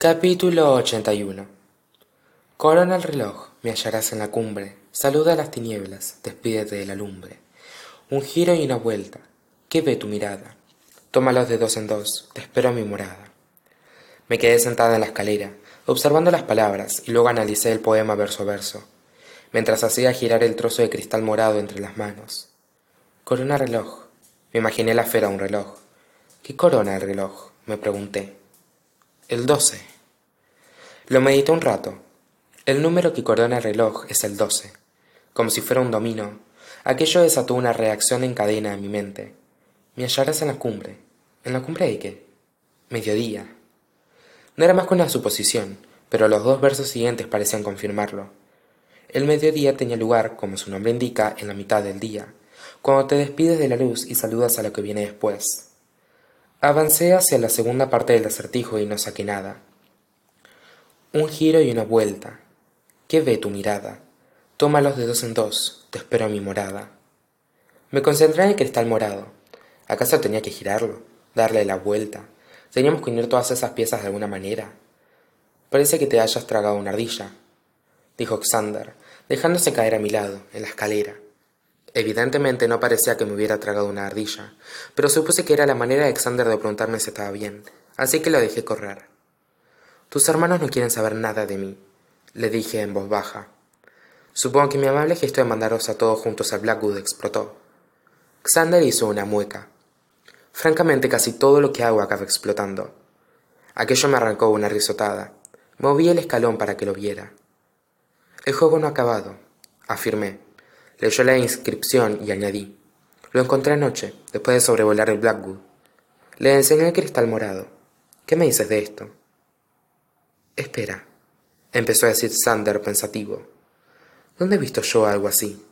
Capítulo 81 Corona el reloj, me hallarás en la cumbre, saluda a las tinieblas, despídete de la lumbre. Un giro y una vuelta, ¿qué ve tu mirada? Tómalos de dos en dos, te espero a mi morada. Me quedé sentada en la escalera, observando las palabras, y luego analicé el poema verso a verso, mientras hacía girar el trozo de cristal morado entre las manos. Corona reloj, me imaginé la esfera un reloj. ¿Qué corona el reloj? me pregunté. El doce. Lo medité un rato. El número que corona el reloj es el doce. Como si fuera un dominó, aquello desató una reacción en cadena en mi mente. Me hallarás en la cumbre. ¿En la cumbre de qué? Mediodía. No era más que una suposición, pero los dos versos siguientes parecían confirmarlo. El mediodía tenía lugar, como su nombre indica, en la mitad del día, cuando te despides de la luz y saludas a lo que viene después. Avancé hacia la segunda parte del acertijo y no saqué nada. Un giro y una vuelta. ¿Qué ve tu mirada? Tómalos de dos en dos, te espero a mi morada. Me concentré en el cristal morado. ¿Acaso tenía que girarlo? ¿Darle la vuelta? ¿Teníamos que unir todas esas piezas de alguna manera? Parece que te hayas tragado una ardilla, dijo Xander, dejándose caer a mi lado, en la escalera. Evidentemente no parecía que me hubiera tragado una ardilla, pero supuse que era la manera de Xander de preguntarme si estaba bien, así que lo dejé correr. Tus hermanos no quieren saber nada de mí, le dije en voz baja. Supongo que mi amable gesto de mandaros a todos juntos a Blackwood explotó. Xander hizo una mueca. Francamente, casi todo lo que hago acaba explotando. Aquello me arrancó una risotada. Moví el escalón para que lo viera. El juego no ha acabado, afirmé. Leyó la inscripción y añadí. Lo encontré anoche, después de sobrevolar el Blackwood. Le enseñé el cristal morado. ¿Qué me dices de esto? Espera, empezó a decir Sander pensativo. ¿Dónde he visto yo algo así?